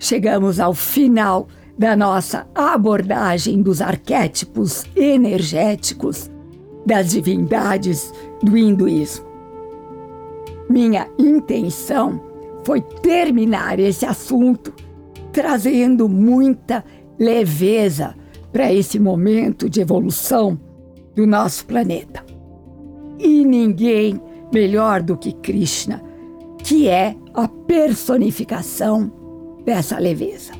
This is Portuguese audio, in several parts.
chegamos ao final da nossa abordagem dos arquétipos energéticos das divindades do hinduísmo. Minha intenção foi terminar esse assunto trazendo muita leveza para esse momento de evolução do nosso planeta. E ninguém melhor do que Krishna, que é a personificação dessa leveza.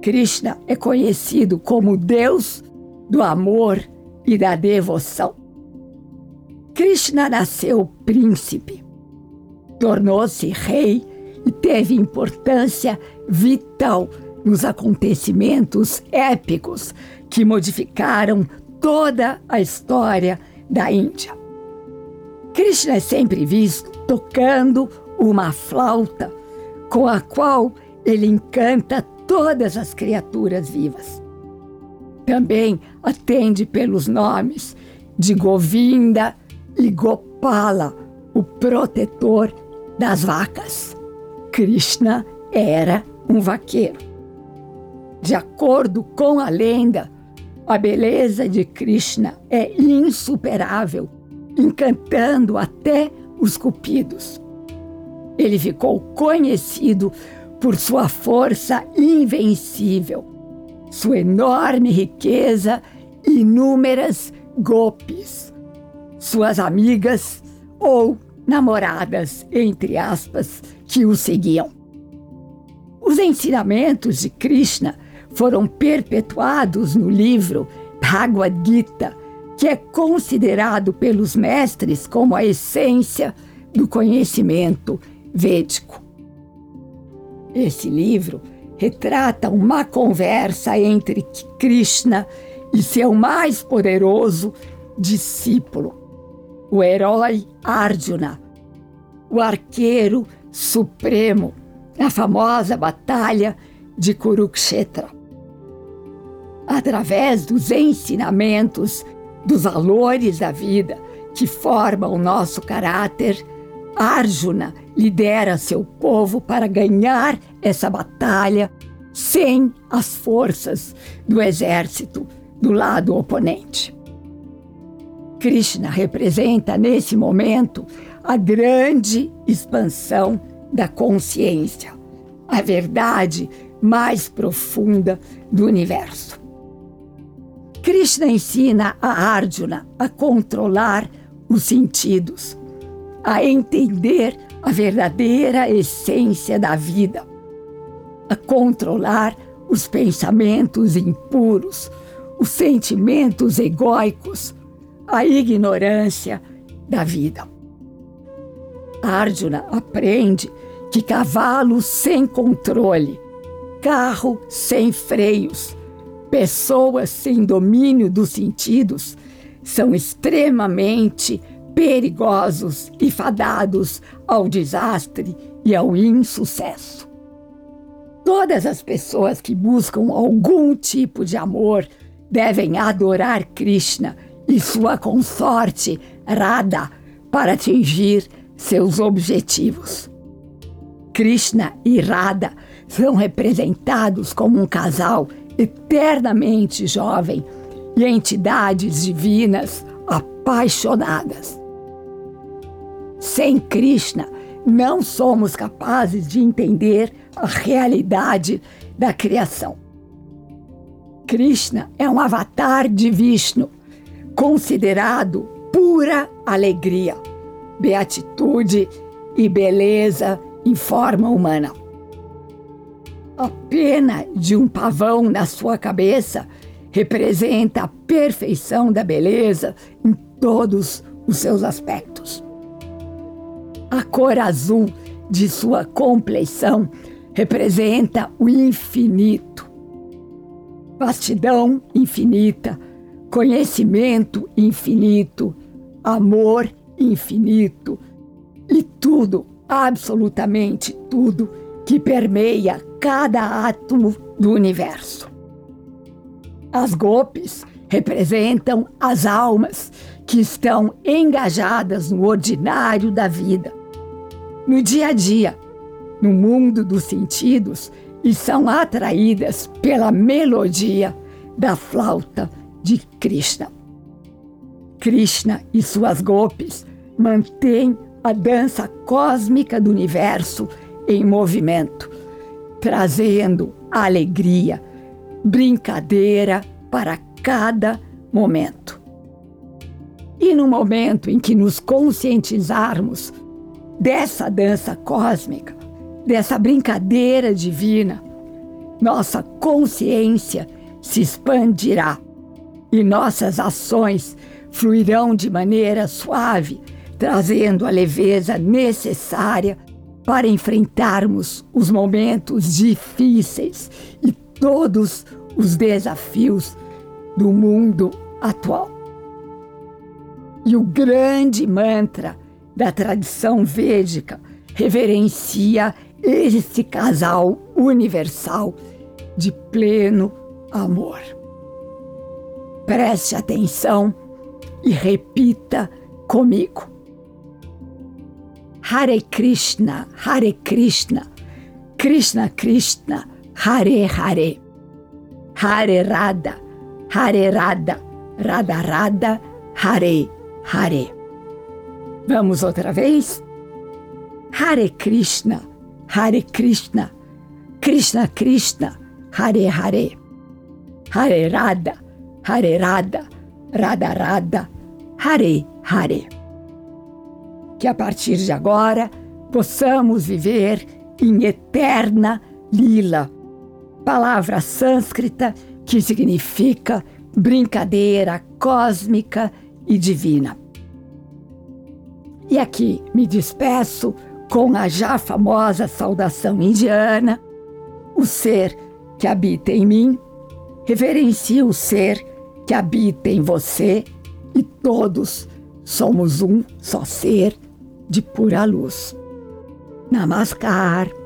Krishna é conhecido como Deus do amor e da devoção. Krishna nasceu príncipe, tornou-se rei e teve importância vital nos acontecimentos épicos que modificaram toda a história da Índia. Krishna é sempre visto tocando uma flauta com a qual ele encanta todas as criaturas vivas. Também atende pelos nomes de Govinda e Gopala, o protetor das vacas. Krishna era um vaqueiro. De acordo com a lenda, a beleza de Krishna é insuperável, encantando até os cupidos. Ele ficou conhecido por sua força invencível, sua enorme riqueza e inúmeras golpes, suas amigas ou namoradas, entre aspas, que o seguiam. Os ensinamentos de Krishna foram perpetuados no livro Bhagavad Gita, que é considerado pelos mestres como a essência do conhecimento védico. Esse livro retrata uma conversa entre Krishna e seu mais poderoso discípulo, o herói Arjuna, o arqueiro supremo, na famosa batalha de Kurukshetra. Através dos ensinamentos, dos valores da vida que formam o nosso caráter, Arjuna lidera seu povo para ganhar essa batalha sem as forças do exército do lado oponente. Krishna representa nesse momento a grande expansão da consciência, a verdade mais profunda do universo. Krishna ensina a Arjuna a controlar os sentidos, a entender a verdadeira essência da vida, a controlar os pensamentos impuros, os sentimentos egóicos, a ignorância da vida. Arjuna aprende que cavalo sem controle, carro sem freios, pessoas sem domínio dos sentidos são extremamente perigosos e fadados ao desastre e ao insucesso. Todas as pessoas que buscam algum tipo de amor devem adorar Krishna e sua consorte Radha para atingir seus objetivos. Krishna e Radha são representados como um casal eternamente jovem e entidades divinas apaixonadas. Sem Krishna, não somos capazes de entender a realidade da criação. Krishna é um avatar de Vishnu, considerado pura alegria, beatitude e beleza em forma humana. A pena de um pavão na sua cabeça representa a perfeição da beleza em todos os seus aspectos. A cor azul de sua compleição representa o infinito. Vastidão infinita, conhecimento infinito, amor infinito e tudo, absolutamente tudo, que permeia cada átomo do universo. As golpes representam as almas que estão engajadas no ordinário da vida, no dia a dia, no mundo dos sentidos e são atraídas pela melodia da flauta de Krishna. Krishna e suas golpes mantêm a dança cósmica do universo em movimento, trazendo alegria, brincadeira para cada momento. E no momento em que nos conscientizarmos dessa dança cósmica, dessa brincadeira divina, nossa consciência se expandirá e nossas ações fluirão de maneira suave, trazendo a leveza necessária para enfrentarmos os momentos difíceis e todos os desafios do mundo atual. E o grande mantra da tradição védica reverencia esse casal universal de pleno amor. Preste atenção e repita comigo. Hare Krishna, Hare Krishna, Krishna Krishna, Hare Hare, Hare Radha, Hare Radha, Radha Radha, Hare Hare. Vamos outra vez? Hare Krishna, Hare Krishna, Krishna Krishna, Hare Hare, Hare Radha, Hare Radha, Radha Radha, Hare Hare. Que a partir de agora possamos viver em eterna lila, palavra sânscrita que significa brincadeira cósmica e divina. E aqui me despeço com a já famosa saudação indiana, o ser que habita em mim reverencia o ser que habita em você e todos somos um só ser de pura luz. Namaskar.